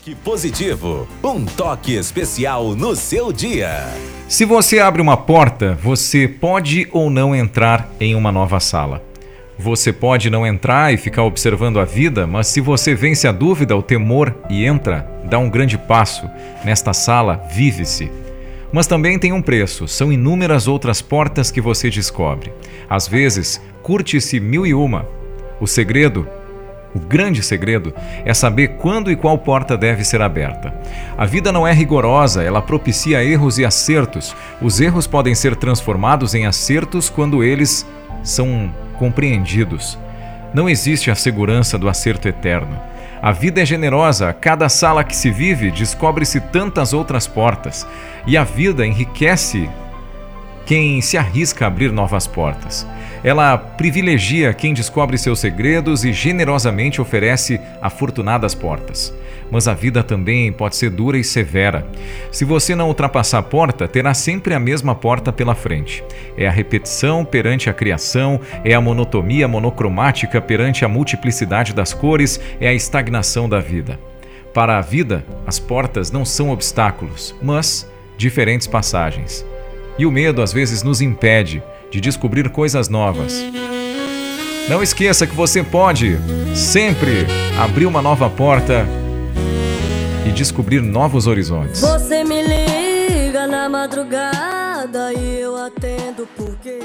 Toque positivo, um toque especial no seu dia. Se você abre uma porta, você pode ou não entrar em uma nova sala. Você pode não entrar e ficar observando a vida, mas se você vence a dúvida, o temor e entra, dá um grande passo. Nesta sala, vive-se. Mas também tem um preço, são inúmeras outras portas que você descobre. Às vezes, curte-se mil e uma. O segredo o grande segredo é saber quando e qual porta deve ser aberta. A vida não é rigorosa, ela propicia erros e acertos. Os erros podem ser transformados em acertos quando eles são compreendidos. Não existe a segurança do acerto eterno. A vida é generosa, cada sala que se vive descobre-se tantas outras portas, e a vida enriquece quem se arrisca a abrir novas portas. Ela privilegia quem descobre seus segredos e generosamente oferece afortunadas portas. Mas a vida também pode ser dura e severa. Se você não ultrapassar a porta, terá sempre a mesma porta pela frente. É a repetição perante a criação, é a monotonia monocromática perante a multiplicidade das cores, é a estagnação da vida. Para a vida, as portas não são obstáculos, mas diferentes passagens. E o medo às vezes nos impede de descobrir coisas novas. Não esqueça que você pode sempre abrir uma nova porta e descobrir novos horizontes. Você me liga na madrugada e eu atendo porque